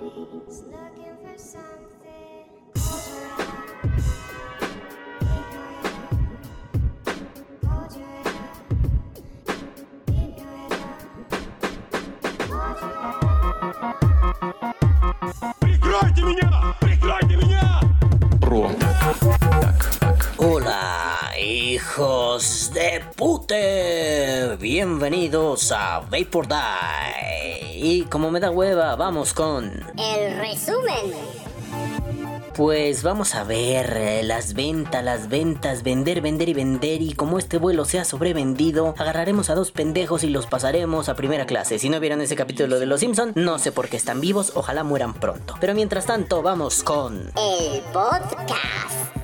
Hola, hijos de pute. Bienvenidos a Vapor Die. Y como me da hueva, vamos con... El resumen. Pues vamos a ver eh, las ventas, las ventas, vender, vender y vender. Y como este vuelo se ha sobrevendido, agarraremos a dos pendejos y los pasaremos a primera clase. Si no vieron ese capítulo de Los Simpson, no sé por qué están vivos, ojalá mueran pronto. Pero mientras tanto, vamos con... El podcast.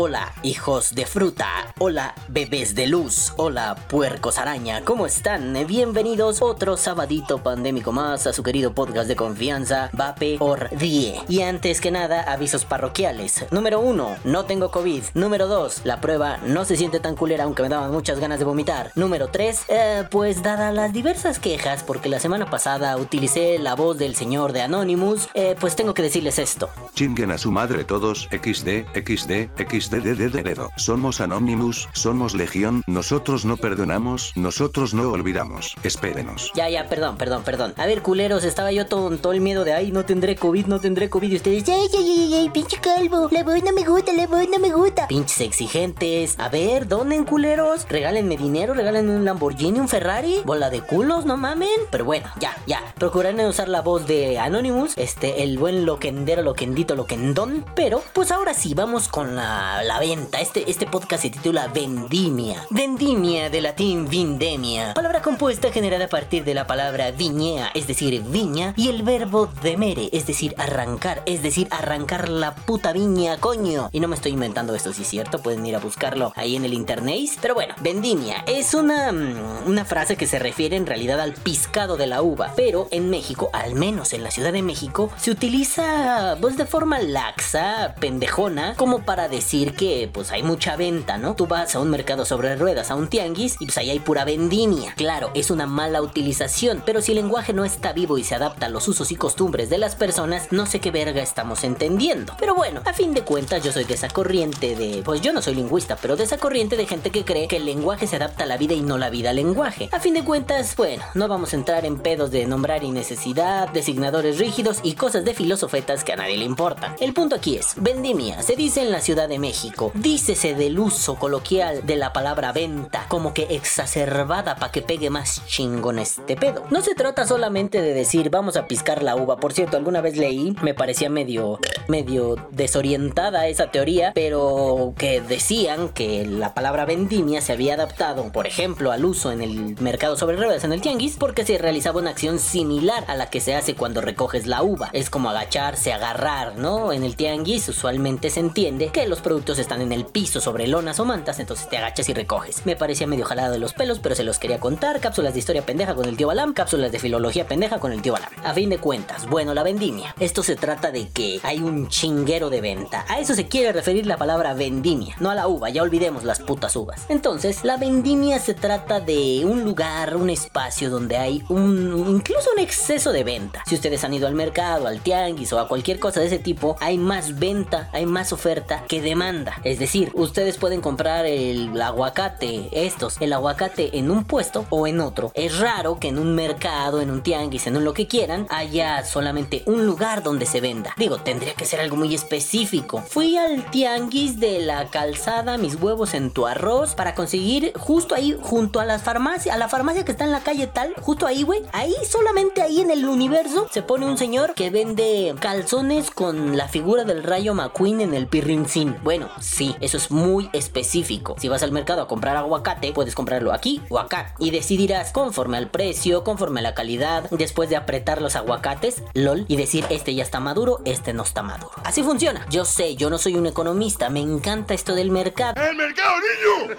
Hola, hijos de fruta. Hola, bebés de luz. Hola, puercos araña. ¿Cómo están? Bienvenidos otro sabadito pandémico más a su querido podcast de confianza, Vape or Die. Y antes que nada, avisos parroquiales. Número 1, no tengo COVID. Número 2, la prueba no se siente tan culera aunque me daban muchas ganas de vomitar. Número 3, eh, pues dada las diversas quejas, porque la semana pasada utilicé la voz del señor de Anonymous, eh, pues tengo que decirles esto. Chinguen a su madre todos, XD, XD, XD, de, de, de, dedo. Somos Anonymous, somos Legión, nosotros no perdonamos, nosotros no olvidamos. Espérenos. Ya, ya, perdón, perdón, perdón. A ver, culeros, estaba yo todo, todo el miedo de, ay, no tendré COVID, no tendré COVID. Y ustedes, ay, ay, ay, ay, pinche calvo, la voz no me gusta, la voz no me gusta. Pinches exigentes. A ver, donen, culeros. Regálenme dinero, regálenme un Lamborghini, un Ferrari. Bola de culos, no mamen. Pero bueno, ya, ya. Procuraré usar la voz de Anonymous, este, el buen loquendero, loquendito, loquendón. Pero, pues ahora sí, vamos con la, la venta. Este, este podcast se titula Vendimia. Vendimia de latín vindemia. Palabra compuesta generada a partir de la palabra viñea, es decir, viña, y el verbo demere, es decir, arrancar, es decir, arrancar la puta viña, coño. Y no me estoy inventando esto, si es cierto, pueden ir a buscarlo ahí en el internet. Pero bueno, vendimia es una, mm, una frase que se refiere en realidad al piscado de la uva. Pero en México, al menos en la Ciudad de México, se utiliza pues de forma laxa, pendejona, como para decir que pues hay mucha venta, ¿no? Tú vas a un mercado sobre ruedas, a un tianguis, y pues ahí hay pura vendimia. Claro, es una mala utilización, pero si el lenguaje no está vivo y se adapta a los usos y costumbres de las personas, no sé qué verga estamos entendiendo. Pero bueno, a fin de cuentas yo soy de esa corriente de... Pues yo no soy lingüista, pero de esa corriente de gente que cree que el lenguaje se adapta a la vida y no la vida al lenguaje. A fin de cuentas, bueno, no vamos a entrar en pedos de nombrar innecesidad, designadores rígidos y cosas de filosofetas que a nadie le importan. El punto aquí es, vendimia, se dice en la Ciudad de México, dícese del uso coloquial de la palabra venta, como que exacerbada para que pegue más chingón este pedo. No se trata solamente de decir vamos a piscar la uva, por cierto, alguna vez leí, me parecía medio, medio desorientada esa teoría, pero que decían que la palabra vendimia se había adaptado, por ejemplo, al uso en el mercado sobre ruedas en el tianguis, porque se realizaba una acción similar a la que se hace cuando recoges la uva. Es como agacharse, agarrar, ¿no? En el tianguis usualmente se entiende que los están en el piso sobre lonas o mantas, entonces te agachas y recoges. Me parecía medio jalado de los pelos, pero se los quería contar. Cápsulas de historia pendeja con el tío Balam, cápsulas de filología pendeja con el tío Balam. A fin de cuentas, bueno, la vendimia. Esto se trata de que hay un chinguero de venta. A eso se quiere referir la palabra vendimia, no a la uva, ya olvidemos las putas uvas. Entonces, la vendimia se trata de un lugar, un espacio donde hay un incluso un exceso de venta. Si ustedes han ido al mercado, al tianguis o a cualquier cosa de ese tipo, hay más venta, hay más oferta que demanda. Es decir, ustedes pueden comprar el aguacate, estos, el aguacate en un puesto o en otro. Es raro que en un mercado, en un tianguis, en un lo que quieran, haya solamente un lugar donde se venda. Digo, tendría que ser algo muy específico. Fui al tianguis de la calzada, mis huevos en tu arroz, para conseguir justo ahí, junto a las farmacias, a la farmacia que está en la calle tal, justo ahí, güey. Ahí, solamente ahí en el universo, se pone un señor que vende calzones con la figura del rayo McQueen en el pirrincín. Bueno, sí, eso es muy específico. Si vas al mercado a comprar aguacate, puedes comprarlo aquí o acá. Y decidirás conforme al precio, conforme a la calidad, después de apretar los aguacates, lol, y decir este ya está maduro, este no está maduro. Así funciona. Yo sé, yo no soy un economista, me encanta esto del mercado. ¡El mercado, niño!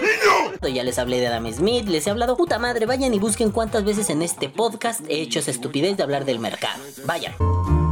¡Niño! Ya les hablé de Adam Smith, les he hablado, puta madre, vayan y busquen cuántas veces en este podcast he hecho esa estupidez de hablar del mercado. Vayan.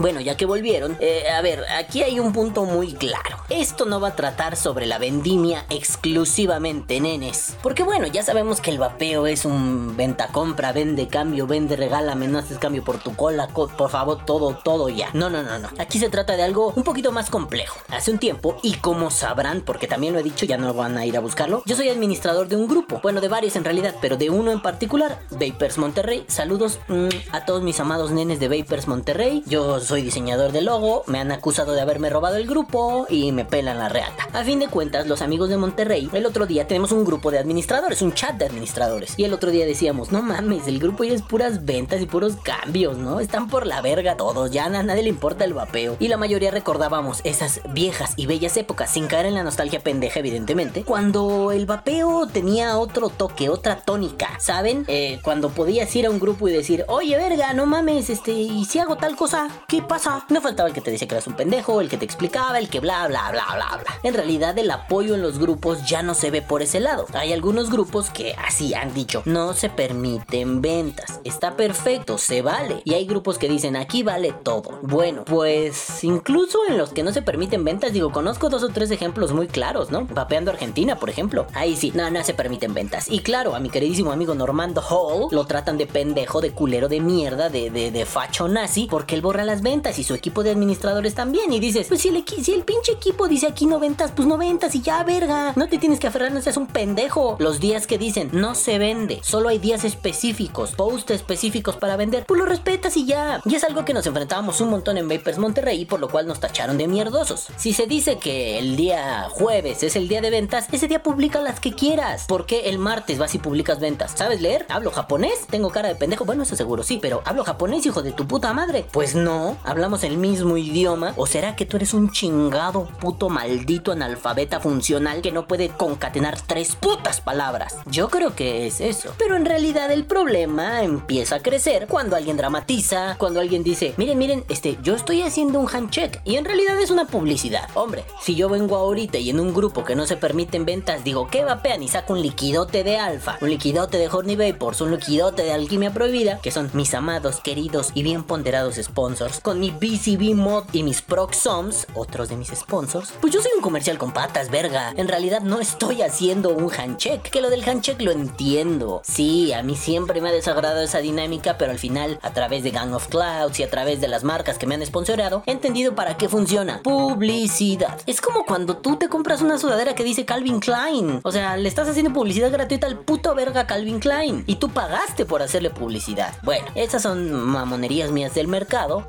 Bueno, ya que volvieron, eh, a ver, aquí hay un punto muy claro. Esto no va a tratar sobre la vendimia exclusivamente, nenes. Porque bueno, ya sabemos que el vapeo es un venta-compra, vende cambio, vende regálame, no haces cambio por tu cola, por favor, todo, todo ya. No, no, no, no. Aquí se trata de algo un poquito más complejo. Hace un tiempo, y como sabrán, porque también lo he dicho, ya no van a ir a buscarlo, yo soy administrador de un grupo. Bueno, de varios en realidad, pero de uno en particular, Vapers Monterrey. Saludos mm, a todos mis amados nenes de Vapers Monterrey. Yo soy diseñador de logo, me han acusado de haberme robado el grupo y me pelan la reata. A fin de cuentas, los amigos de Monterrey, el otro día tenemos un grupo de administradores, un chat de administradores. Y el otro día decíamos, no mames, el grupo ya es puras ventas y puros cambios, ¿no? Están por la verga todos, ya nadie le importa el vapeo. Y la mayoría recordábamos esas viejas y bellas épocas, sin caer en la nostalgia pendeja, evidentemente, cuando el vapeo tenía otro toque, otra tónica, ¿saben? Eh, cuando podías ir a un grupo y decir, oye, verga, no mames, este, y si hago tal cosa, ¿qué pasa? No faltaba el que te decía que eras un pendejo, el que te explicaba, el que bla, bla, bla, bla, bla. En realidad, el apoyo en los grupos ya no se ve por ese lado. Hay algunos grupos que así han dicho, no se permiten ventas. Está perfecto, se vale. Y hay grupos que dicen, aquí vale todo. Bueno, pues incluso en los que no se permiten ventas, digo, conozco dos o tres ejemplos muy claros, ¿no? Vapeando Argentina, por ejemplo. Ahí sí, no, no se permiten ventas. Y claro, a mi queridísimo amigo Normando Hall lo tratan de pendejo, de culero, de mierda, de, de, de facho nazi, porque él borra las ventas y su equipo de administradores también. Y dices, pues si el, pinche equipo dice aquí no ventas, pues no ventas y ya, verga. No te tienes que aferrar, no seas un pendejo. Los días que dicen no se vende, solo hay días específicos, posts específicos para vender, pues lo respetas y ya. Y es algo que nos enfrentábamos un montón en Vapers Monterrey, por lo cual nos tacharon de mierdosos. Si se dice que el día jueves es el día de ventas, ese día publica las que quieras. ¿Por qué el martes vas y publicas ventas? ¿Sabes leer? ¿Hablo japonés? ¿Tengo cara de pendejo? Bueno, eso seguro sí, pero ¿hablo japonés, hijo de tu puta madre? Pues no, hablamos el mismo idioma. ¿O será que tú eres un chingado puto maldito analfabeta funcional que no puede concatenar tres putas palabras? Yo creo que es eso. Pero en realidad el problema empieza a crecer cuando alguien dramatiza, cuando alguien dice, miren, miren, este, yo estoy haciendo un handcheck y en realidad es una publicidad. Hombre, si yo vengo ahorita y en un grupo que no se permiten ventas digo, ¿qué vapean? Y saco un liquidote de alfa, un liquidote de Horny Vapors, un liquidote de alquimia prohibida, que son mis amados, queridos y bien ponderados sponsors, con mi BCB mod y mis Proxoms, otros de mis sponsors, pues yo soy un comercial con patas, verga. En realidad no estoy haciendo un handcheck, que lo del handcheck lo entiendo. Sí, a mí siempre me ha desagradado esa dinámica, pero al final, a través de Gang of Clouds y a través de las marcas que me han sponsorado, he entendido para qué funciona. Publicidad. Es como cuando tú te compras una sudadera que dice Calvin Klein. O sea, le estás haciendo publicidad gratuita al puto verga Calvin Klein. Y tú pagaste por hacerle publicidad. Bueno, esas son mamonerías mías del mercado.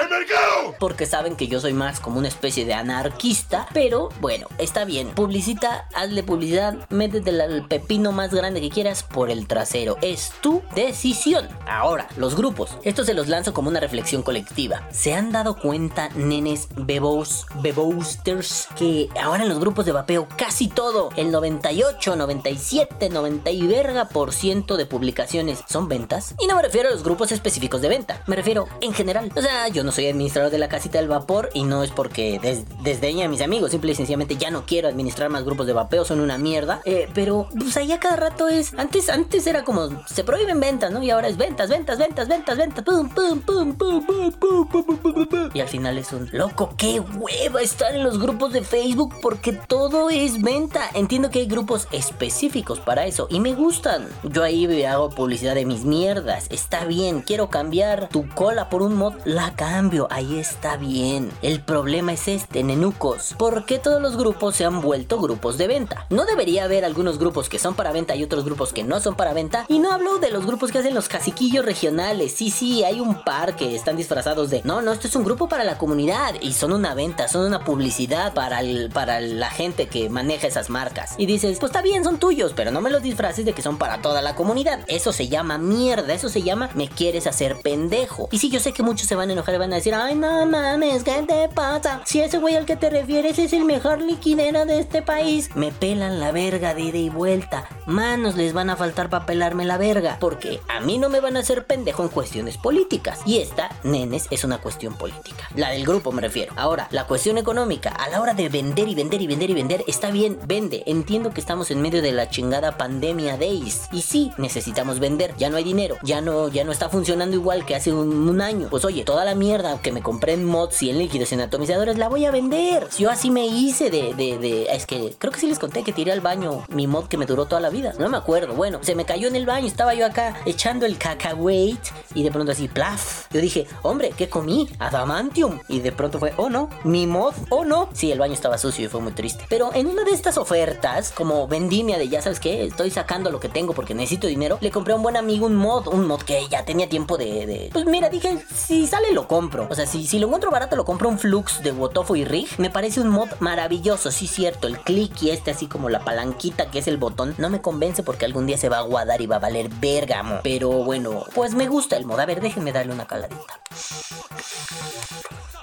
¡El mercado! Porque saben que yo soy más como una especie de anarquista. Pero bueno, está bien. Publicita, hazle publicidad, métete el pepino más grande que quieras por el trasero. Es tu decisión. Ahora, los grupos. Esto se los lanzo como una reflexión colectiva. ¿Se han dado cuenta, nenes, bebos, beboosters, que ahora en los grupos de vapeo casi todo, el 98, 97, 90 y verga por ciento de publicaciones son ventas? Y no me refiero a los grupos específicos de venta, me refiero en general. O sea, yo no soy administrador de la casita del vapor y no es porque des desdeñe a mis amigos, simple y sencillamente ya no quiero administrar más grupos de vapeo, son una mierda. Eh, pero pues ahí a cada rato es, antes, antes era como, se prohíben ventas, ¿no? Y ahora es ventas, ventas, ventas, ventas, ventas, pum, pum, pum, pum, pum, pum, pum, pum, pum. Y al final es un, loco, qué hueva estar en los grupos de Facebook porque todo es venta. Entiendo que hay grupos específicos para eso y me gustan. Yo ahí hago publicidad de mis mierdas. Está bien, quiero cambiar tu cola por un mod, la cambio, ahí está bien. El problema es este, nenucos. ¿Por qué todos los grupos se han vuelto grupos de venta? No debería haber algunos grupos que son para venta y otros grupos que no son para venta. Y no hablo de los grupos que hacen los caciquillos regionales. Sí, sí, hay un par que están disfrazados de, no, no, esto es un grupo para la comunidad y son una venta, son una publicidad para, el, para la gente que maneja esas marcas. Y dices, pues está bien, son tuyos, pero no me los disfraces de que son para toda la comunidad. Eso se llama mierda, eso se llama me quieres hacer pendejo. Y sí, yo sé que muchos se van a enojar y van a decir, ay, no mames, ¿qué te pasa? Si ese güey al que te refieres es el mejor liquidero de este país, me pelan la verga de ida y vuelta. Manos les van a faltar para pelarme la verga, porque a mí no me van a hacer pendejo en cuestiones políticas. Y esta, nenes, es una cuestión política. La del grupo me refiero. Ahora, la cuestión económica, a la hora de vender y vender y vender y vender, está bien, vende. Entiendo que estamos en medio de la chingada pandemia days. Y sí, necesitamos vender. Ya no hay dinero. Ya no, ya no está funcionando igual que hace un, un año. Pues oye, toda la mierda que me compré en mods y en líquidos y en atomizadores la voy a vender. Yo así me hice de, de, de... Es que creo que sí les conté que tiré al baño mi mod que me duró toda la vida. No me acuerdo. Bueno, se me cayó en el baño. Estaba yo acá echando el cacahuate y de pronto así, plaf. Yo dije, hombre, ¿qué comí? Adamantium. Y de pronto fue, oh no, mi mod, oh no. Sí, el baño estaba sucio y fue muy triste. Pero en una de estas ofertas, como vendimia de ya sabes qué, estoy sacando lo que tengo porque necesito dinero, le compré a un buen amigo un mod, un mod que ya tenía tiempo de... de- Pues mira, dije, si sale lo compro. O sea, si, si lo encuentro barato, lo compro un Flux de Wotofo y Rig. Me parece un mod maravilloso, sí cierto. El click y este así como la palanquita que es el botón, no me convence porque algún día se va a guardar y va a valer bergamo. Pero bueno, pues me gusta el mod. A ver, déjenme darle una caladita.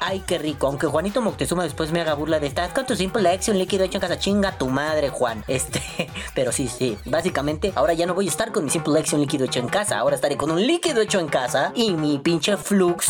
Ay, qué rico. Aunque Juanito Moctezuma después me haga burla de estás con tu simple action líquido hecho en casa. Chinga tu madre, Juan. Este, pero sí, sí. Básicamente, ahora ya no voy a estar con mi simple action líquido hecho en casa. Ahora estaré con un líquido hecho en casa y mi pinche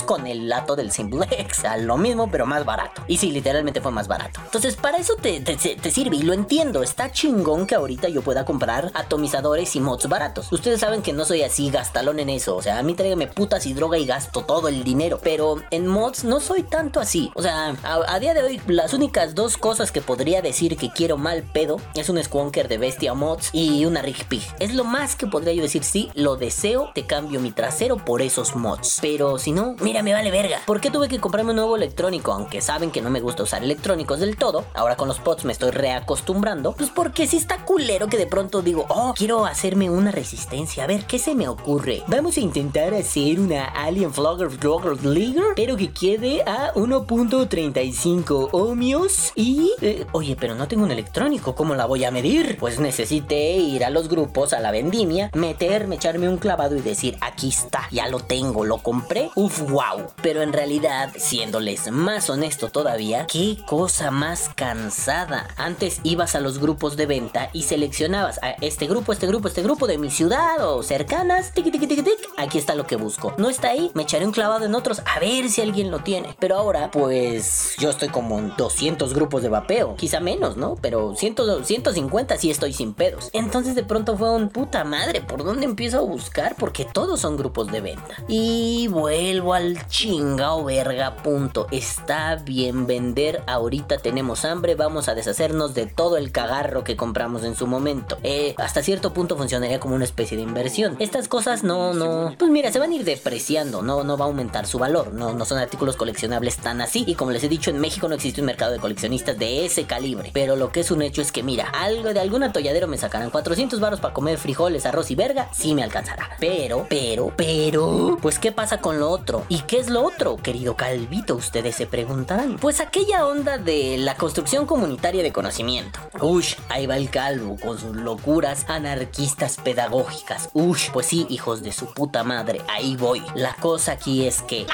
con el lato del simple sea, lo mismo, pero más barato. Y sí, literalmente fue más barato. Entonces, para eso te, te- te sirve y lo entiendo. Está chingón que ahorita yo pueda comprar atomizadores y mods baratos. Ustedes saben que no soy así gastalón en eso. O sea, a mí tráigame putas y droga y gasto todo el dinero. Pero en mods no soy tanto así. O sea, a, a día de hoy, las únicas dos cosas que podría decir que quiero mal pedo es un Squonker de Bestia Mods y una Rig Pig. Es lo más que podría yo decir, sí, lo deseo, te cambio mi trasero por esos mods. Pero si no, mira, me vale verga. ¿Por qué tuve que comprarme un nuevo electrónico? Aunque saben que no me gusta usar electrónicos del todo. Ahora con los pods me estoy reacostumbrando. Pues porque si está culero que de pronto digo, oh, quiero hacerme una resistencia. A ver, ¿qué se me ocurre? Vamos a intentar hacer una Alien Flogger Flogger Leaguer, pero que quede a 1.35 ohmios. Y, eh, oye, pero no tengo un electrónico, ¿cómo la voy a medir? Pues necesité ir a los grupos, a la vendimia, meterme, echarme un clavado y decir, aquí está, ya lo tengo, lo compré. Uf, wow. Pero en realidad, siéndoles más honesto todavía, qué cosa más cansada. Antes ibas a los grupos de venta y seleccionabas a este grupo, este grupo, este grupo de mi ciudad o cercanas. Tic, tic, tic, tic. Aquí está lo que busco. No está ahí, me echaré un clavado en otros a ver si alguien lo tiene. Pero ahora, pues yo estoy como en 200 grupos de vapeo. Quizá menos, ¿no? Pero 100, 150 sí estoy sin pedos. Entonces de pronto fue un puta madre. ¿Por dónde empiezo a buscar? Porque todos son grupos de venta. Y vuelvo al chingao verga punto. Está bien vender. Ahorita tenemos hambre. Vamos a deshacernos de todo el cagarro que compramos en su momento. Eh, hasta cierto punto funcionaría como una especie de inversión. Estas cosas no, no. Pues mira, se van a ir depreciando. No, no va a aumentar su valor. No, no son artículos coleccionables tan así. Y como les he dicho, en México no existe un mercado de coleccionistas de ese calibre. Pero lo que es un hecho es que, mira, algo de algún atolladero me sacarán 400 baros para comer frijoles, arroz y verga. Sí me alcanzará. Pero, pero, pero. Pues, ¿qué pasa con lo otro? ¿Y qué es lo otro, querido Calvito? Ustedes se preguntarán. Pues aquella onda de la construcción comunitaria de conocimiento. Ush, ahí va el calvo con sus locuras anarquistas pedagógicas. Ush, pues sí, hijos de su puta madre, ahí voy. La cosa aquí es que.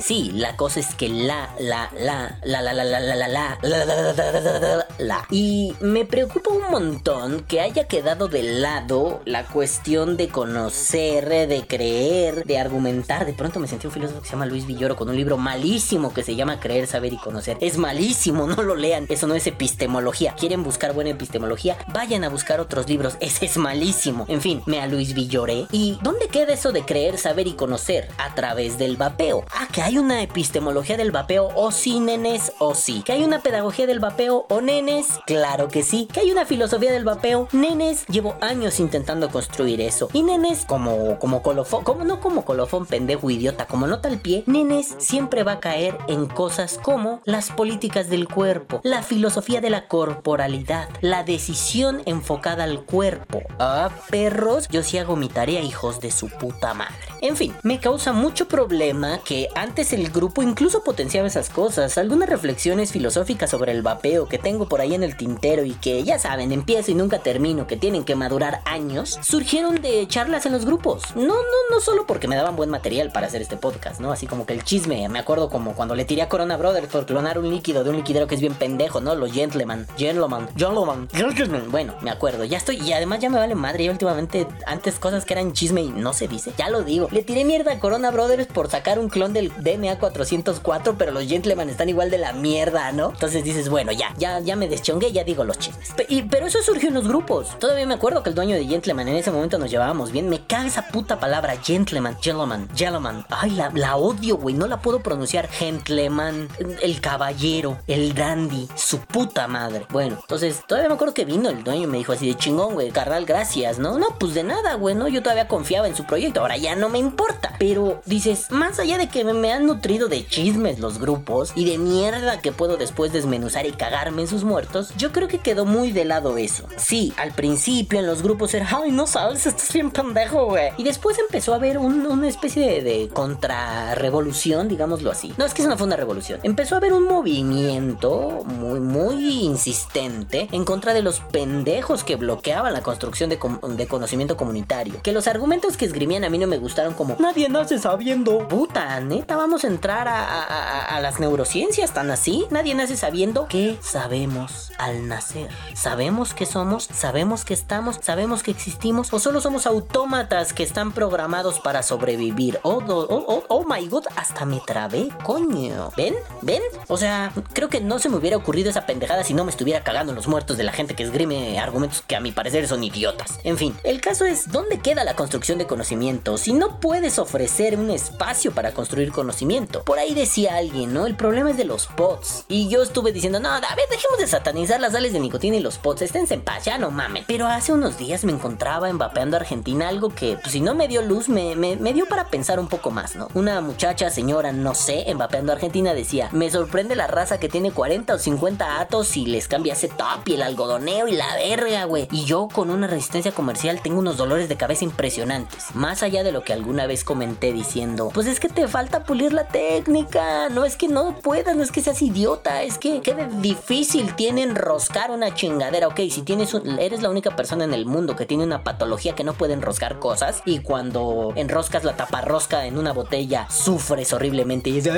Sí, la cosa es que la, la, la, la, la, la, la, la, la, la, la, la. Y me preocupa un montón que haya quedado de lado la cuestión de conocer, de creer, de argumentar. De pronto me sentí un filósofo que se llama Luis Villoro con un libro malísimo que se llama Creer, Saber y Conocer. Es malísimo, no lo lean. Eso no es epistemología. ¿Quieren buscar buena epistemología? Vayan a buscar otros libros. Ese es malísimo. En fin, me a Luis Villoré. ¿Y dónde queda eso de creer, saber y conocer? A través del vapeo. Ah, que hay una epistemología del vapeo. O sí, nenes, o sí. Que hay una pedagogía del vapeo. O nenes, claro que sí. Que hay una filosofía del vapeo. Nenes, llevo años intentando construir eso. Y nenes, como, como colofón, como no como colofón, pendejo, idiota, como nota al pie, nenes siempre va a caer en cosas como las políticas del cuerpo, la filosofía de la corporalidad, la decisión enfocada al cuerpo. Ah, perros, yo sí hago mi tarea, hijos de su puta madre. En fin, me causa mucho problema que antes el grupo incluso potenciaba esas cosas, algunas reflexiones filosóficas sobre el vapeo que tengo por ahí en el tintero y que ya saben, empiezo y nunca termino, que tienen que madurar años, surgieron de charlas en los grupos. No, no, no solo porque me daban buen material para hacer este podcast, ¿no? Así como que el chisme, me acuerdo como cuando le tiré a Corona Brothers por clonar un líquido de un liquidero que es bien pendejo, ¿no? Los gentleman, gentleman, gentleman, gentleman. Bueno, me acuerdo, ya estoy, y además ya me vale madre, ya últimamente, antes cosas que eran chisme y no se dice, ya lo digo. Le tiré mierda a Corona Brothers por sacar un clon del DMA 404, pero los Gentleman están igual de la mierda, ¿no? Entonces dices, bueno, ya, ya, ya me deschongué, ya digo los chismes. Pero eso surgió en los grupos. Todavía me acuerdo que el dueño de Gentleman en ese momento nos llevábamos bien. Me caga esa puta palabra, Gentleman, Gentleman, Gentleman. Ay, la, la odio, güey, no la puedo pronunciar. Gentleman, el caballero, el dandy, su puta madre. Bueno, entonces todavía me acuerdo que vino el dueño y me dijo así de chingón, güey, carnal, gracias, ¿no? No, pues de nada, güey, ¿no? Yo todavía confiaba en su proyecto, ahora ya no me importa. Pero dices, más allá de que me, me han nutrido de chismes los grupos y de mierda que puedo después desmenuzar y cagarme en sus muertos, yo creo que quedó muy de lado eso. Sí, al principio en los grupos era, ay, no sabes, estás bien pendejo, güey. Y después empezó a haber un- una especie de, de contrarrevolución, digámoslo así. No, es que eso no fue revolución. Empezó a haber un movimiento muy, muy insistente en contra de los pendejos que bloqueaban la construcción de conocimiento comunitario. Que los argumentos que esgrimían a mí no me gustaron como, nadie nace sabiendo. Puta, neta, vamos a entrar a, las neurociencias tan así. Nadie nace sabiendo qué sabemos al nacer. Sabemos que somos, sabemos que estamos, sabemos que existimos o solo somos autómatas que están programados para sobrevivir. Oh, oh, oh, oh my god, hasta me trabé, coño. ¿Ven? ¿Ven? O sea, creo que no se me hubiera ocurrido esa pendejada si no me estuviera cagando los muertos de la gente que esgrime argumentos que a mi parecer son idiotas. En fin, el caso es, ¿dónde queda la construcción de conocimiento si no puedes ofrecer un espacio para construir conocimiento? Por ahí decía alguien, ¿no? El problema es de los pods. Y yo estuve diciendo, no, a ver, dejemos de satanizar las sales de nicotina y los pods, esténse en paz, ya no mamen. Pero hace unos días me encontraba en Argentina algo que, pues si no me dio luz, me dio para pensar un poco más, ¿no? Una muchacha, señora, no sé, en Vapeando Argentina decía, me sorprende la raza que tiene 40 o 50 atos y les cambia ese top y el algodoneo y la verga, güey. Y yo con una resistencia comercial tengo unos dolores de cabeza impresionantes. Más allá de lo que alguna vez comenté diciendo, pues es que te falta pulir la técnica, no es que no puedas, no es que seas idiota, es que qué difícil tiene enroscar una chingadera, ok, si tienes un- eres la única persona en el mundo que tiene una patología que no puede enroscar cosas y cuando enroscas la taparrosca en una botella sufres horriblemente y dices,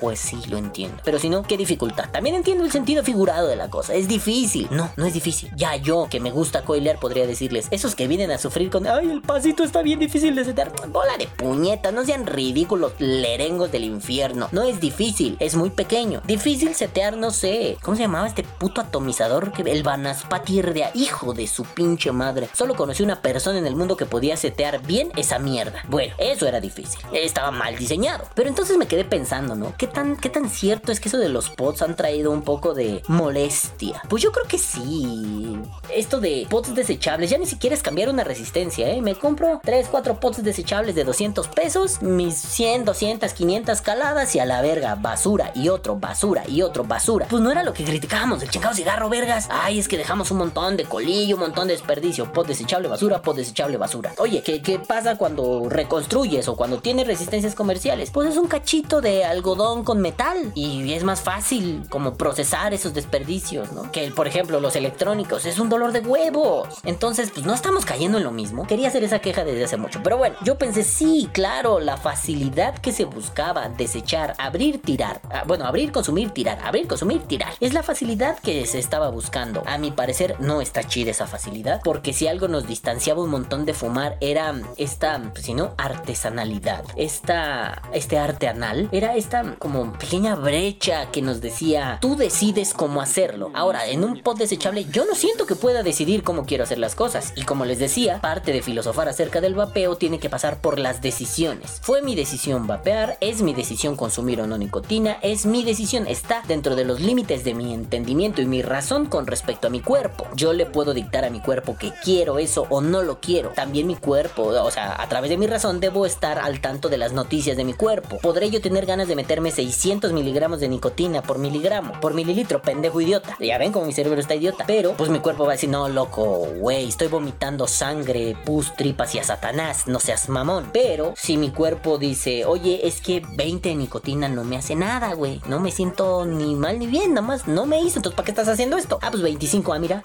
pues sí, lo entiendo. Pero si no, qué dificultad. También entiendo el sentido figurado de la cosa, es difícil. No, no es difícil. Ya yo, que me gusta coilear, podría decirles, esos que vienen a sufrir con, ay, el pasito está bien difícil de setear, bola de puñeta, no sean ridículos lerengos del infierno. No es difícil, es muy pequeño. Difícil setear, no sé, ¿cómo se llamaba este puto atomizador? El Banaspatir de hijo de su pinche madre. Solo conocí una persona en el mundo que podía setear bien esa mierda. Bueno, eso era difícil. Estaba mal diseñado. Pero entonces me quedé pensando, ¿no? ¿Qué tan, qué tan cierto es que eso de los pods han traído un poco de molestia? Pues yo creo que sí. Esto de pods desechables, ya ni siquiera es cambiar una resistencia, ¿eh? Me compro 3, 4 pods desechables de 200 pesos, mis 100, 200, 500 caladas y a la verga, basura y otro, basura y otro, basura. Pues no era lo que criticábamos del chingado cigarro, vergas. Ay, es que dejamos un montón de colillo, un montón de desperdicio. Pod desechable, basura, pod desechable, basura. Oye, ¿qué, qué pasa cuando reconstruyes o cuando tienes resistencias comerciales? Pues es un cachito de algodón con metal y es más fácil como procesar esos desperdicios, ¿no? Que, por ejemplo, los electrónicos es un dolor de huevos. Entonces, pues no estamos cayendo en lo mismo. Quería hacer esa queja desde hace mucho. Pero bueno, yo pensé, sí, claro, la facilidad que se buscaba desechar, abrir, tirar. Ah, bueno, abrir, consumir, tirar. Abrir, consumir, tirar. Es la facilidad que se estaba buscando. A mi parecer, no está chida esa facilidad. Porque si algo nos distanciaba un montón de fumar, era esta, pues, si no, artesanalidad. Esta, este arte anal. Era esta como pequeña brecha que nos decía, tú decides cómo hacerlo. Ahora, en un pod desechable, yo no siento que pueda decidir cómo quiero hacer las cosas. Y como les decía, parte de filosofar acerca del vapeo tiene que pasar por las decisiones. Fue mi decisión vapear, es mi decisión consumir o no nicotina, es mi decisión, está dentro de los límites de mi entendimiento y mi razón con respecto a mi cuerpo. Yo le puedo dictar a mi cuerpo que quiero eso o no lo quiero. También mi cuerpo, o sea, a través de mi razón debo estar al tanto de las noticias de mi cuerpo. ¿Podré yo tener ganas de meterme 600 miligramos de nicotina por miligramo, por mililitro, pendejo idiota? Ya ven cómo mi cerebro está idiota. Pero, pues mi cuerpo va a decir, no, loco, güey, estoy vomitando sangre, pus, tripas y a Satanás, no seas mamón. Pero, si mi cuerpo dice, oye, es que 20 de nicotina no me hace nada, güey, no me siento ni mal ni bien, nada más no me hizo, entonces ¿para qué estás haciendo esto? Ah, pues 25, ah, mira.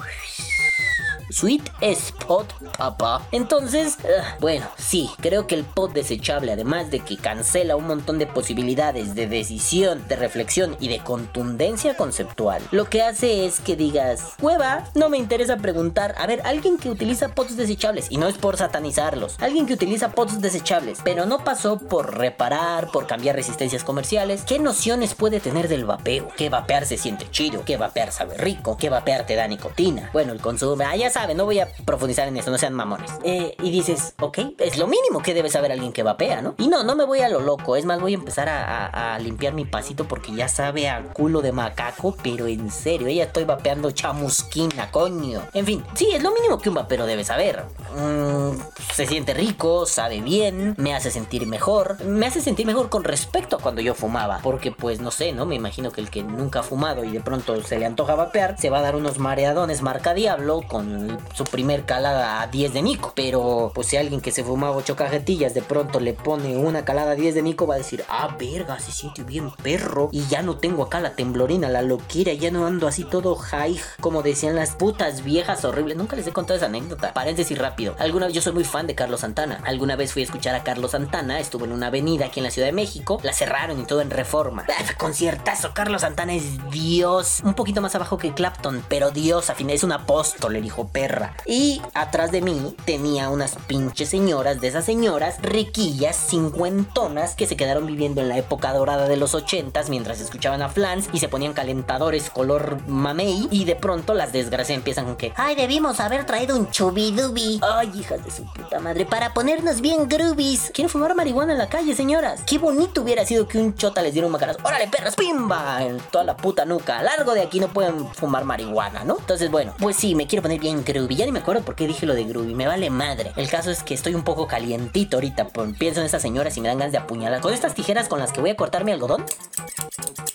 Sweet Spot, papá. Entonces, ah, bueno, sí, creo que el pod desechable, además de que cancela un montón de posibilidades de decisión, de reflexión y de contundencia conceptual, lo que hace es que digas, hueva, no me interesa preguntar, a ver, alguien que utiliza pods desechables, y no es por satanizarlos, alguien que utiliza pods desechables, pero no pasó por reparar, por cambiar resistencias comerciales, ¿qué nociones puede tener del vapeo? Que vapear se siente chido, que vapear sabe rico, que vapear te da nicotina. Bueno, el consumo, ah, ya no voy a profundizar en eso, no sean mamones. Eh, y dices, ok, es lo mínimo que debe saber alguien que vapea, ¿no? Y no, no me voy a lo loco, es más, voy a empezar a, a limpiar mi pasito porque ya sabe a culo de macaco, pero en serio, ya estoy vapeando chamusquina, coño. En fin, sí, es lo mínimo que un vapero debe saber. Mm, se siente rico, sabe bien, me hace sentir mejor. Me hace sentir mejor con respecto a cuando yo fumaba. Porque pues no sé, ¿no? Me imagino que el que nunca ha fumado y de pronto se le antoja vapear, se va a dar unos mareadones marca diablo con su primer calada a 10 de Nico. Pero pues si alguien que se fumaba 8 cajetillas de pronto le pone una calada a 10 de Nico va a decir, ah, verga, se siente bien perro. Y ya no tengo acá la temblorina, la loquera, ya no ando así todo high, como decían las putas viejas horribles. Nunca les he contado esa anécdota. Paréntesis rápido. Alguna vez yo soy muy fan de Carlos Santana. Alguna vez fui a escuchar a Carlos Santana, estuvo en una avenida aquí en la Ciudad de México, la cerraron y todo en reforma. conciertazo, Carlos Santana es Dios. Un poquito más abajo que Clapton, pero Dios, a fin es un apóstol, el hijo perra. Y atrás de mí tenía unas pinches señoras, de esas señoras riquillas, cincuentonas, que se quedaron viviendo en la época dorada de los ochentas mientras escuchaban a Flans y se ponían calentadores color mamey y de pronto las desgracias empiezan con que, ay, debimos haber traído un chubidubi. Ay, hijas de su puta madre, para ponernos bien groovies. Quieren fumar marihuana en la calle, señoras. Qué bonito hubiera sido que un chota les diera un macarazo. Órale, perras, pimba, en toda la puta nuca. Largo de aquí no pueden fumar marihuana, ¿no? Entonces, bueno, pues sí, me quiero poner bien groovy. Ya ni me acuerdo por qué dije lo de groovy, me vale madre. El caso es que estoy un poco calientito ahorita. Pienso en esas señoras y me dan ganas de apuñalar. Con estas tijeras con las que voy a cortar mi algodón,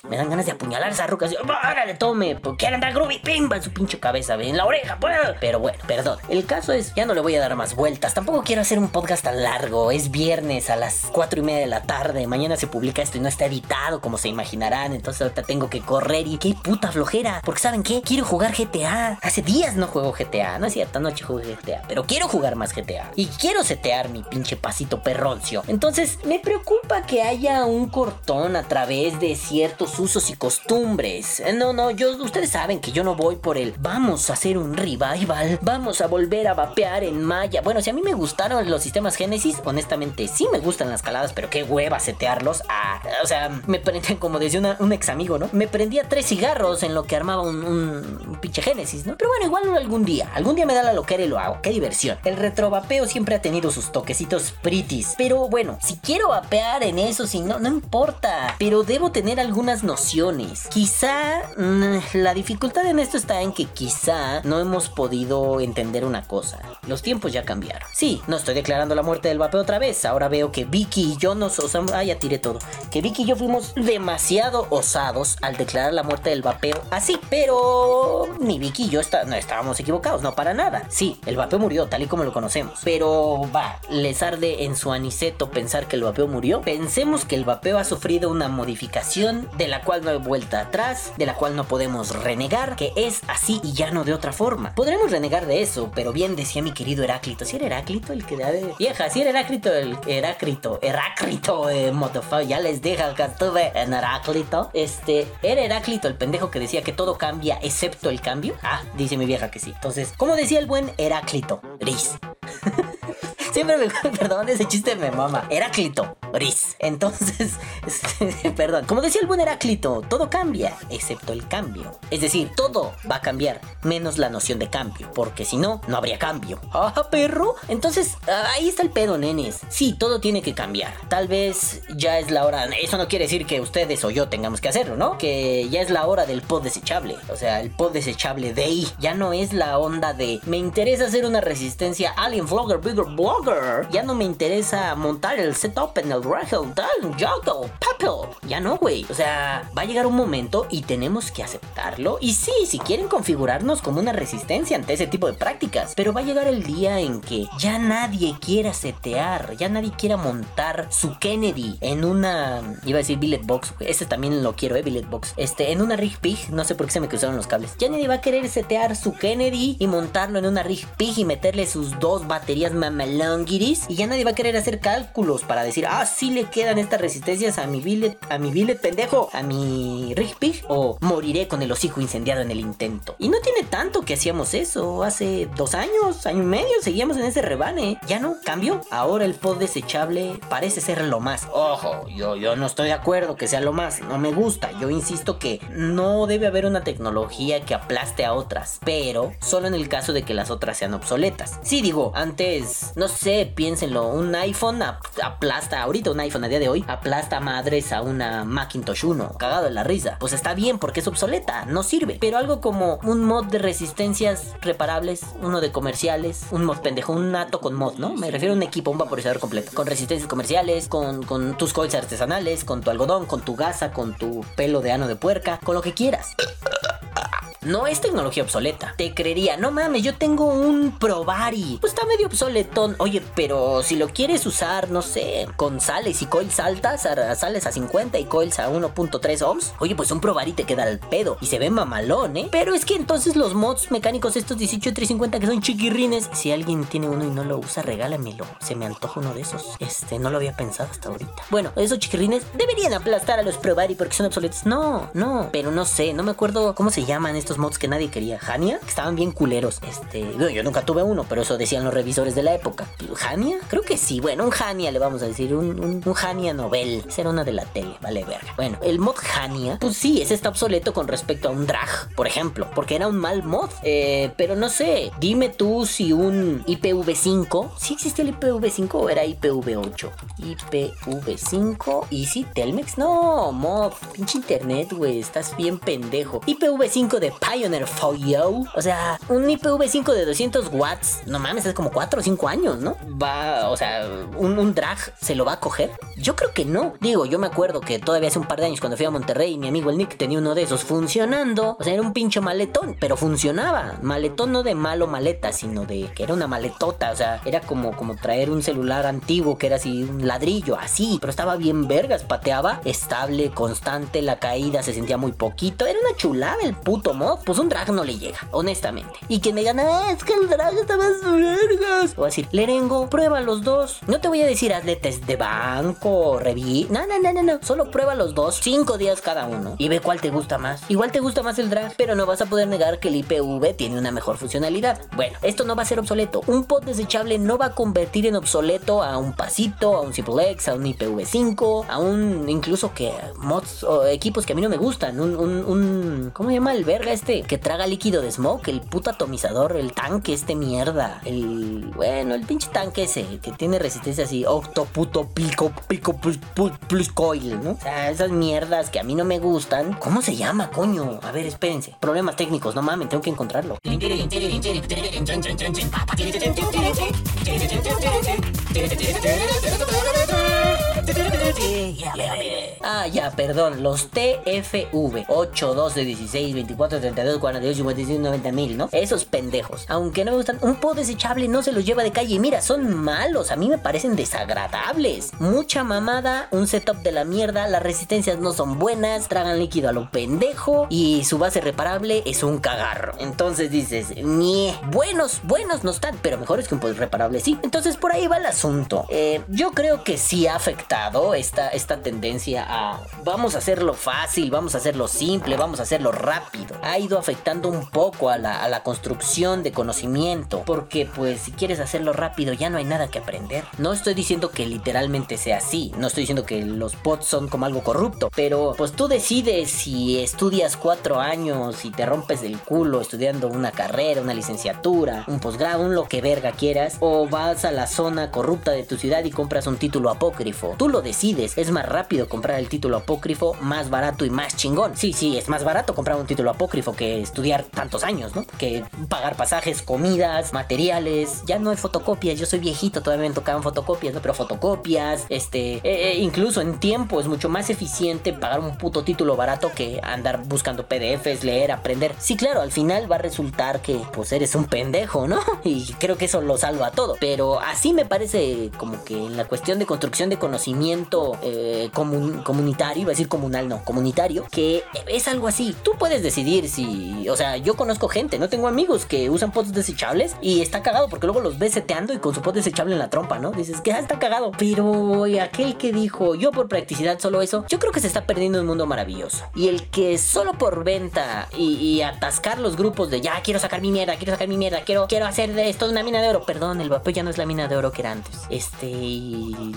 me dan ganas de apuñalar esa ruca. Así, órale, tome, porque andar groovy, pimba en su pinche cabeza, en la oreja, pues. Pero bueno, perdón. El caso es, ya no le voy a dar más vueltas. Tampoco quiero hacer un podcast tan largo. Es viernes a las 4 y media de la tarde. Mañana se publica esto y no está editado, como se imaginarán. Entonces ahorita tengo que correr y qué puta flojera. Porque ¿saben qué? Quiero jugar GTA. Hace días no juego GTA. No es cierto, anoche jugué GTA. Pero quiero jugar más GTA. Y quiero setear mi pinche pasito perroncio. Entonces me preocupa que haya un cortón a través de ciertos usos y costumbres. No, no, yo, ustedes saben que yo no voy por el vamos a hacer un revival. Vamos a volver a vapear en Maya. Bueno, si a mí me gustaron los sistemas Genesis, honestamente sí me gustan las caladas, pero qué hueva setearlos. Ah, o sea, me prenden, como decía un ex amigo, ¿no? Me prendía tres cigarros en lo que armaba un, un, pinche Génesis, ¿no? Pero bueno, igual algún día, algún día me da la loquera y lo hago. Qué diversión. El retrovapeo siempre ha tenido sus toquecitos pritis. Pero bueno, si quiero vapear en eso, si no, no importa. Pero debo tener algunas nociones. Quizá mmm, la dificultad en esto está en que quizá no hemos podido entender una cosa. Los tiempos ya cambiaron. Sí, no estoy declarando la muerte del vapeo otra vez. Ahora veo que Vicky y yo nos osamos. Ah, ya tiré todo. Que Vicky y yo fuimos demasiado osados al declarar la muerte del vapeo así. Pero ni Vicky y yo está, no estábamos equivocados, no para nada. Sí, el vapeo murió tal y como lo conocemos. Pero va, les arde en su aniceto pensar que el vapeo murió. Pensemos que el vapeo ha sufrido una modificación de la cual no hay vuelta atrás, de la cual no podemos renegar, que es así y ya no de otra forma. Podremos renegar de eso, pero bien decía mi querido Heráclito. Si era Heráclito el que da. Vieja, si era Heráclito el Heráclito, Heráclito, eh, ya les deja que estuve en Heráclito. Este, era Heráclito el pendejo que decía que todo cambia excepto el cambio. Ah, dice mi vieja que sí. Entonces, como decía el buen Heráclito, Gris. Siempre me. Perdón, ese chiste me mama. Heráclito, Gris. Entonces, perdón. Como decía el buen Heráclito, todo cambia, excepto el cambio. Es decir, todo va a cambiar, menos la noción de cambio. Porque si no, no habría cambio. ¡Ah, perro! Entonces, ahí está el pedo, nenes. Sí, todo tiene que cambiar. Tal vez ya es la hora. Eso no quiere decir que ustedes o yo tengamos que hacerlo, ¿no? Que ya es la hora del pod desechable. O sea, el pod desechable de ahí. Ya no es la onda de me interesa hacer una resistencia Alien Vlogger Bigger Ya no me interesa montar el setup en el Rachel, Dan, Yoto, Papel. Ya no, güey. O sea, va a llegar un momento y tenemos que aceptarlo. Y sí, si quieren configurarnos como una resistencia ante ese tipo de prácticas. Pero va a llegar el día en que ya nadie quiera setear, ya nadie quiera montar su Kennedy en una. Iba a decir billet box, güey. Este también lo quiero, eh, billet box. Este, en una rig pig. No sé por qué se me cruzaron los cables. Ya nadie va a querer setear su Kennedy y montarlo en una rig pig y meterle sus dos baterías mamalongiris. Y ya nadie va a querer hacer cálculos para decir, ah, sí le quedan estas resistencias a mi billet, a mi billet pendejo, a mi rig pig. O moriré con el hocico incendiado en el intento. Y no tiene tanto que hacíamos eso. Hace dos años, año y medio, seguíamos en ese rebane. Ya no cambió. Ahora el pod desechable parece ser lo más. Ojo, yo, yo no estoy de acuerdo que sea lo más. No me gusta. Yo insisto que no debe haber una tecnología que aplaste a otras. Pero solo en el caso de que las otras sean obsoletas. Sí, digo, antes, no sé, piénsenlo. Un iPhone aplasta, ahorita un iPhone a día de hoy, aplasta madres a una Macintosh 1. Cagado en la risa. Pues está bien porque es obsoleta, no sirve. Pero algo como un mod de resistencias reparables, uno de comerciales, un mod pendejo, un nato con mod, ¿no? Me refiero a un equipo, un vaporizador completo. Con resistencias comerciales, con, con tus coils artesanales, con tu algodón, con tu gasa, con tu pelo de ano de puerca, con lo que quieras. No es tecnología obsoleta. Te creería, no mames, yo tengo un Provari. Pues está medio obsoletón. Oye, pero si lo quieres usar, no sé, con sales y coils altas, sales a 50 y coils a 1.3 ohms. Oye, pues un Provari te queda al pedo y se ve mamalón, ¿eh? Pero es que entonces los mods mecánicos estos 18350 que son chiquirrines, si alguien tiene uno y no lo usa, regálamelo. Se me antoja uno de esos. Este, no lo había pensado hasta ahorita. Bueno, esos chiquirrines deberían aplastar a los Provari porque son obsoletos. No, no, pero no sé, no me acuerdo cómo se llaman estos mods que nadie quería. Hania, que estaban bien culeros. Este, yo nunca tuve uno, pero eso decían los revisores de la época. ¿Hania? Creo que sí. Bueno, un Hania le vamos a decir. Un, un, Hania Novel. Será una de la tele, vale verga. Bueno, el mod Hania, pues sí, ese está obsoleto con respecto a un drag, por ejemplo, porque era un mal mod. Eh, pero no sé, dime tú si un IPv5, ¿sí existía el IPv5 o era IPv8? IPv5 y si Telmex, no, mod, pinche internet, güey, estás bien pendejo. IPv5 de Pioneer o sea, un IPv5 de 200 watts, no mames, es como 4 o 5 años, ¿no? Va, o sea, un, drag se lo va a coger. Yo creo que no. Digo, yo me acuerdo que todavía hace un par de años cuando fui a Monterrey, mi amigo el Nick tenía uno de esos funcionando. O sea, era un pincho maletón, pero funcionaba. Maletón no de malo maleta, sino de que era una maletota. O sea, era como, como traer un celular antiguo que era así, un ladrillo, así. Pero estaba bien vergas, pateaba estable, constante, la caída se sentía muy poquito. Era una chulada el puto Pues un drag no le llega, honestamente. Y quien me gana, ah, es que el drag está más vergas. O decir, Lerengo, prueba los dos. No te voy a decir hazle test de banco, reví. No, no, no, no, no. Solo prueba los dos, cinco días cada uno. Y ve cuál te gusta más. Igual te gusta más el drag, pero no vas a poder negar que el IPV tiene una mejor funcionalidad. Bueno, esto no va a ser obsoleto. Un pod desechable no va a convertir en obsoleto a un pasito, a un X, a un IPv5, a un incluso que mods o equipos que a mí no me gustan. Un, un, un ¿cómo se llama el verga este? Que traga líquido de smoke, el puto atomizador, el tanque este mierda, el bueno, el pinche tanque ese que tiene resistencia así, octoputo pico pico plus, plus, coil, ¿no? O sea, esas mierdas que a mí no me gustan. ¿Cómo se llama, coño? A ver, espérense. Problemas técnicos, no mames, tengo que encontrarlo. Ah, ya, perdón, los TFV 8, 12, 16, 24, 32, 42, 56, 90 mil, ¿no? Esos pendejos. Aunque no me gustan, un pod desechable no se los lleva de calle. Mira, son malos, a mí me parecen desagradables. Mucha mamada, un setup de la mierda, las resistencias no son buenas, tragan líquido a lo pendejo y su base reparable es un cagarro. Entonces dices, nie, buenos, buenos no están, pero mejores que un pod reparable, sí. Entonces por ahí va el asunto. Eh, yo creo que sí ha esta, esta tendencia a vamos a hacerlo fácil, vamos a hacerlo simple, vamos a hacerlo rápido. Ha ido afectando un poco a la, a la construcción de conocimiento, porque pues si quieres hacerlo rápido ya no hay nada que aprender. No estoy diciendo que literalmente sea así, no estoy diciendo que los bots son como algo corrupto, pero pues tú decides si estudias cuatro años y te rompes el culo estudiando una carrera, una licenciatura, un posgrado, un lo que verga quieras, o vas a la zona corrupta de tu ciudad y compras un título apócrifo. Tú lo decides, es más rápido comprar el título apócrifo, más barato y más chingón. Sí, sí, es más barato comprar un título apócrifo que estudiar tantos años, ¿no? Que pagar pasajes, comidas, materiales. Ya no hay fotocopias, yo soy viejito, todavía me tocaban fotocopias, ¿no? Pero fotocopias, este, eh, eh, incluso en tiempo es mucho más eficiente pagar un puto título barato que andar buscando PDFs, leer, aprender. Sí, claro, al final va a resultar que pues eres un pendejo, ¿no? Y creo que eso lo salva todo. Pero así me parece como que en la cuestión de construcción de conocimiento eh, comunitario, iba a decir comunal, no, comunitario, que es algo así. Tú puedes decidir si, o sea, yo conozco gente, no tengo amigos que usan pots desechables y está cagado porque luego los ves seteando y con su pot desechable en la trompa, ¿no? Dices que está cagado. Pero aquel que dijo, yo por practicidad solo eso, yo creo que se está perdiendo un mundo maravilloso. Y el que solo por venta y, atascar los grupos de ya quiero sacar mi mierda, quiero sacar mi mierda, quiero, quiero hacer de esto una mina de oro. Perdón, el vapeo ya no es la mina de oro que era antes. Este,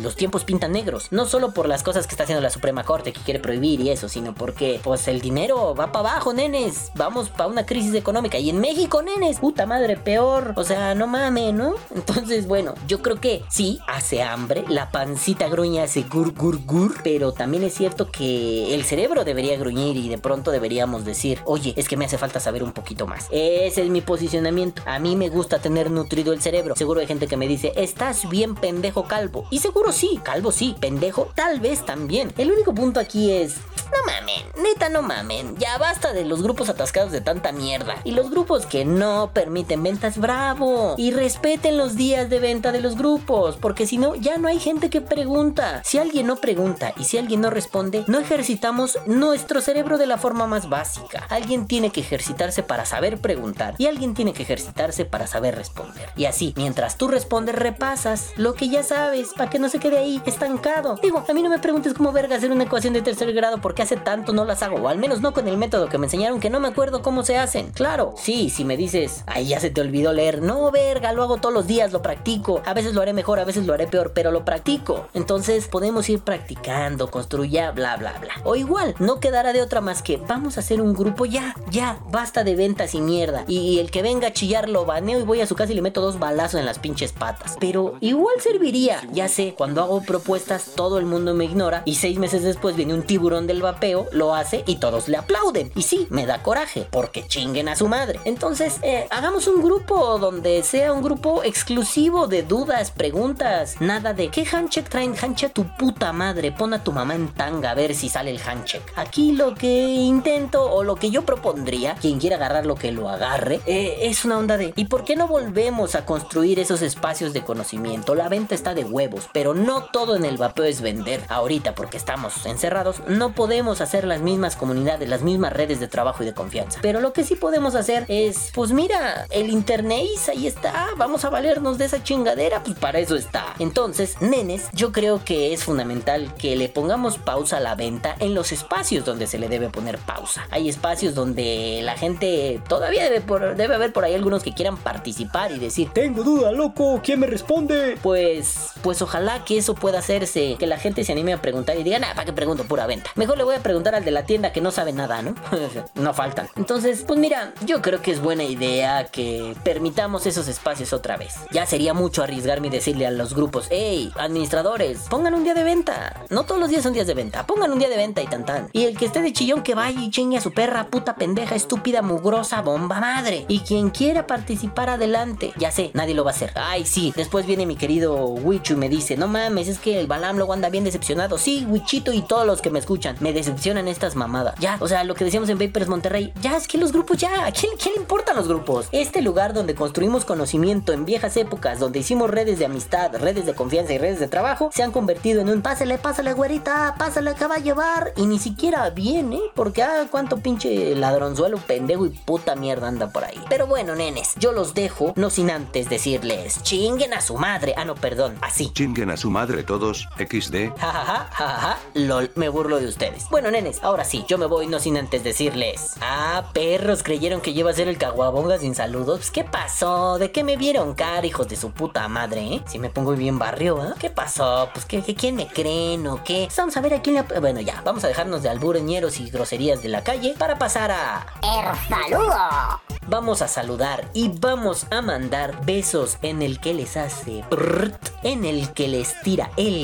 los tiempos pintan No solo por las cosas que está haciendo la Suprema Corte que quiere prohibir y eso, sino porque pues el dinero va para abajo, nenes. Vamos para una crisis económica. Y en México, nenes, puta madre, peor. O sea, no mames, ¿no? Entonces, bueno, yo creo que sí, hace hambre. La pancita gruña hace gur, gur, gur. Pero también es cierto que el cerebro debería gruñir y de pronto deberíamos decir, oye, es que me hace falta saber un poquito más. Ese es mi posicionamiento. A mí me gusta tener nutrido el cerebro. Seguro hay gente que me dice, estás bien pendejo calvo. Y seguro sí, calvo sí, pendejo tal vez también. El único punto aquí es, no mamen, neta no mamen, ya basta de los grupos atascados de tanta mierda. Y los grupos que no permiten ventas, bravo. Y respeten los días de venta de los grupos, porque si no, ya no hay gente que pregunta. Si alguien no pregunta y si alguien no responde, no ejercitamos nuestro cerebro de la forma más básica. Alguien tiene que ejercitarse para saber preguntar y alguien tiene que ejercitarse para saber responder. Y así, mientras tú respondes, repasas lo que ya sabes, para que no se quede ahí Digo, a mí no me preguntes cómo verga hacer una ecuación de tercer grado porque hace tanto no las hago, o al menos no con el método que me enseñaron que no me acuerdo cómo se hacen. Claro, sí, si me dices, ay, ya se te olvidó leer, no, verga, lo hago todos los días, lo practico. A veces lo haré mejor, a veces lo haré peor, pero lo practico. Entonces podemos ir practicando, construya, bla, bla, bla. O igual, no quedará de otra más que vamos a hacer un grupo ya, ya, basta de ventas y mierda. Y el que venga a chillar lo baneo y voy a su casa y le meto dos balazos en las pinches patas. Pero igual serviría, ya sé, cuando hago propuestas todo el mundo me ignora y seis meses después viene un tiburón del vapeo, lo hace y todos le aplauden. Y sí, me da coraje, porque chinguen a su madre. Entonces, eh, hagamos un grupo donde sea un grupo exclusivo de dudas, preguntas, nada de ¿qué handcheck traen? Handcheck tu puta madre, pon a tu mamá en tanga a ver si sale el handcheck. Aquí lo que intento o lo que yo propondría, quien quiera agarrar lo que lo agarre, eh, es una onda de ¿y por qué no volvemos a construir esos espacios de conocimiento? La venta está de huevos, pero no todo en el vapeo es vender. Ahorita, porque estamos encerrados, no podemos hacer las mismas comunidades, las mismas redes de trabajo y de confianza. Pero lo que sí podemos hacer es, pues mira, el internet ahí está, vamos a valernos de esa chingadera, pues para eso está. Entonces, nenes, yo creo que es fundamental que le pongamos pausa a la venta en los espacios donde se le debe poner pausa. Hay espacios donde la gente todavía debe, por, debe haber por ahí algunos que quieran participar y decir, tengo duda, loco, ¿quién me responde? Pues, pues ojalá que eso pueda que la gente se anime a preguntar y diga, nada, ¿para qué pregunto? Pura venta. Mejor le voy a preguntar al de la tienda que no sabe nada, ¿no? no faltan. Entonces, pues mira, yo creo que es buena idea que permitamos esos espacios otra vez. Ya sería mucho arriesgarme y decirle a los grupos, hey, administradores, pongan un día de venta. No todos los días son días de venta, pongan un día de venta y tan tan. Y el que esté de chillón que vaya y chingue a su perra, puta pendeja, estúpida, mugrosa, bomba madre. Y quien quiera participar adelante, ya sé, nadie lo va a hacer. Ay, sí, después viene mi querido Wichu y me dice, no mames, es que el Balam luego anda bien decepcionado. Sí, Wichito y todos los que me escuchan, me decepcionan estas mamadas. Ya, o sea, lo que decíamos en Vapers Monterrey, ya es que los grupos ya, ¿a quién, quién le importan los grupos? Este lugar donde construimos conocimiento en viejas épocas, donde hicimos redes de amistad, redes de confianza y redes de trabajo, se han convertido en un pásale, pásale, güerita, pásale, va a llevar. Y ni siquiera viene, ¿eh? Porque, ah, cuánto pinche ladronzuelo, pendejo y puta mierda anda por ahí. Pero bueno, nenes, yo los dejo, no sin antes decirles, chinguen a su madre. Ah, no, perdón, así. Chinguen a su madre todos, XD. Jajaja, jajaja, lol, me burlo de ustedes. Bueno, nenes, ahora sí, yo me voy no sin antes decirles, ah, perros, creyeron que iba a ser el caguabonga sin saludos. Pues, ¿Qué pasó? ¿De qué me vieron cara, hijos de su puta madre, eh? Si me pongo bien barrio, ¿eh? ¿Qué pasó? Pues, ¿qué, qué, quién me creen o qué? Pues, vamos a ver a quién le... Bueno, ya, vamos a dejarnos de albureñeros y groserías de la calle para pasar a... El saludo. Vamos a saludar y vamos a mandar besos en el que les hace prrrt, en el que les tira el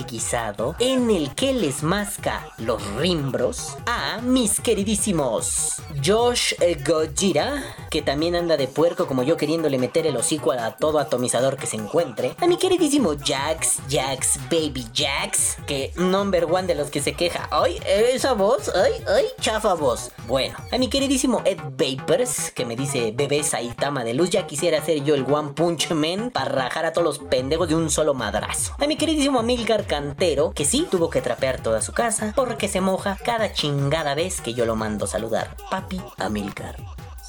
en el que les masca los rimbros a mis queridísimos Josh eh, Gojira, que también anda de puerco como yo queriéndole meter el hocico a todo atomizador que se encuentre, a mi queridísimo Jax, Jax, Baby Jax, que number one de los que se queja, ay, esa voz, ay, ay, chafa voz. Bueno, a mi queridísimo Ed Vapors, que me dice bebé Saitama de luz, ya quisiera ser yo el One Punch Man para rajar a todos los pendejos de un solo madrazo. A mi queridísimo Amilcar Que sí tuvo que trapear toda su casa porque se moja cada chingada vez que yo lo mando saludar. Papi Amilcar,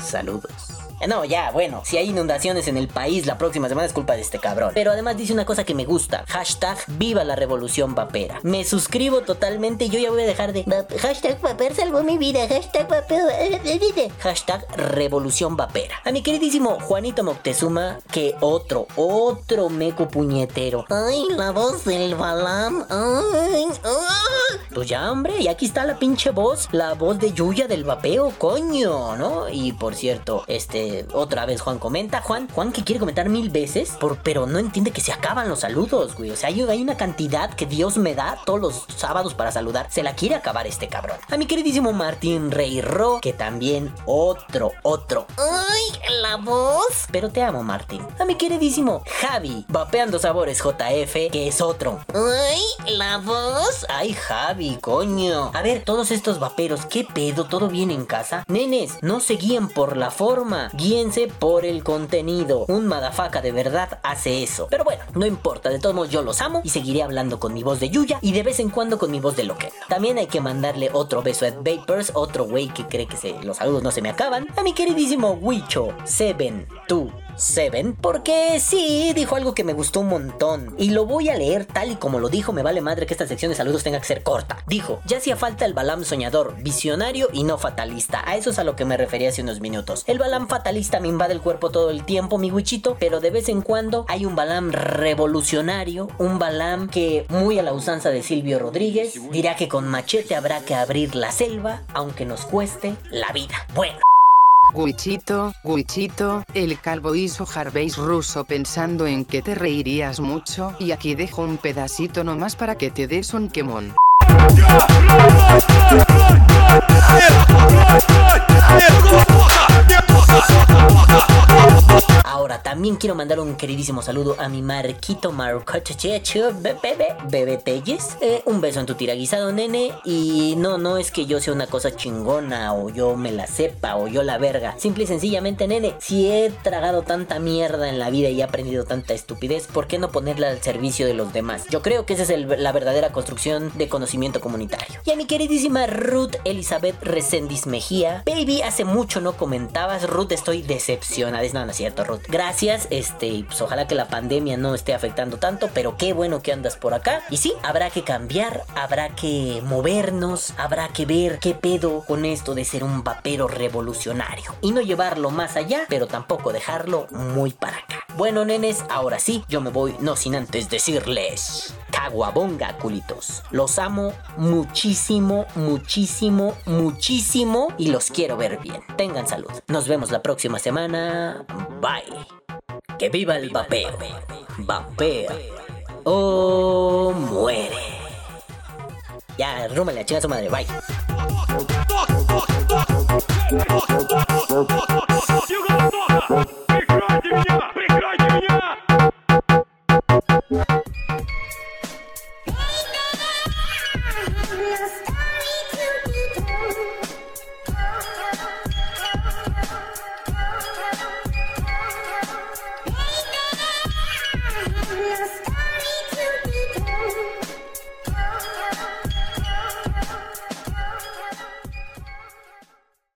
saludos. Eh, no, ya, bueno, si hay inundaciones en el país la próxima semana es culpa de este cabrón. Pero además dice una cosa que me gusta. Hashtag viva la revolución vapera. Me suscribo totalmente y yo ya voy a dejar de... Hashtag vapor salvó mi vida. Hashtag vapor... Hashtag revolución vapera. A mi queridísimo Juanito Moctezuma, que otro, otro meco puñetero. Ay, la voz del Balam. Ay, ay. Pues ya, hombre, y aquí está la pinche voz. La voz de Yuya del vapeo, coño, ¿no? Y por cierto, este otra vez Juan comenta. Juan, Juan que quiere comentar mil veces, por, pero no entiende que se acaban los saludos, güey. O sea, hay, una cantidad que Dios me da todos los sábados para saludar. Se la quiere acabar este cabrón. A mi queridísimo Martín Rey Ro, que también otro, otro. ¡Ay, la voz! Pero te amo, Martín. A mi queridísimo Javi, vapeando sabores JF, que es otro. ¡Ay, la voz! ¡Ay, Javi, coño! A ver, todos estos vaperos, ¿qué pedo? ¿Todo bien en casa? Nenes, no se guíen por la forma guíense por el contenido. Un madafaca de verdad hace eso. Pero bueno, no importa, de todos modos yo los amo y seguiré hablando con mi voz de Yuya y de vez en cuando con mi voz de Loquendo. También hay que mandarle otro beso a Ed Vapors, otro güey que cree que se, los saludos no se me acaban, a mi queridísimo Wicho 72 Seven, porque sí, dijo algo que me gustó un montón. Y lo voy a leer tal y como lo dijo, me vale madre que esta sección de saludos tenga que ser corta. Dijo, ya hacía falta el Balam soñador, visionario y no fatalista. A eso es a lo que me refería hace unos minutos. El Balam fatalista me invade el cuerpo todo el tiempo, mi wichito, pero de vez en cuando hay un Balam revolucionario, un Balam que, muy a la usanza de Silvio Rodríguez, dirá que con machete habrá que abrir la selva, aunque nos cueste la vida. Bueno. Guichito, Guichito, el calvo hizo Harveys ruso pensando en que te reirías mucho y aquí dejo un pedacito nomás para que te des un quemón. Ahora, también quiero mandar un queridísimo saludo a mi Marquito Marcochechecho, bebé, bebé Telles. Eh, un beso en tu tiraguisado, nene. Y no, no es que yo sea una cosa chingona o yo me la sepa o yo la verga. Simple y sencillamente, nene, si he tragado tanta mierda en la vida y he aprendido tanta estupidez, ¿por qué no ponerla al servicio de los demás? Yo creo que esa es la verdadera construcción de conocimiento comunitario. Y a mi queridísima Ruth Elizabeth Resendiz Mejía, baby, hace mucho no comentabas, Ruth, estoy decepcionada. Es no, no Gracias, este, pues ojalá que la pandemia no esté afectando tanto, pero qué bueno que andas por acá. Y sí, habrá que cambiar, habrá que movernos, habrá que ver qué pedo con esto de ser un vapero revolucionario. Y no llevarlo más allá, pero tampoco dejarlo muy para acá. Bueno, nenes, ahora sí, yo me voy, no sin antes decirles. Caguabonga, culitos. Los amo muchísimo, muchísimo, muchísimo y los quiero ver bien. Tengan salud. Nos vemos la próxima semana. Bye. Que viva el vapeo. Vapea o muere. Ya, rúmale, chinga su madre. Bye. you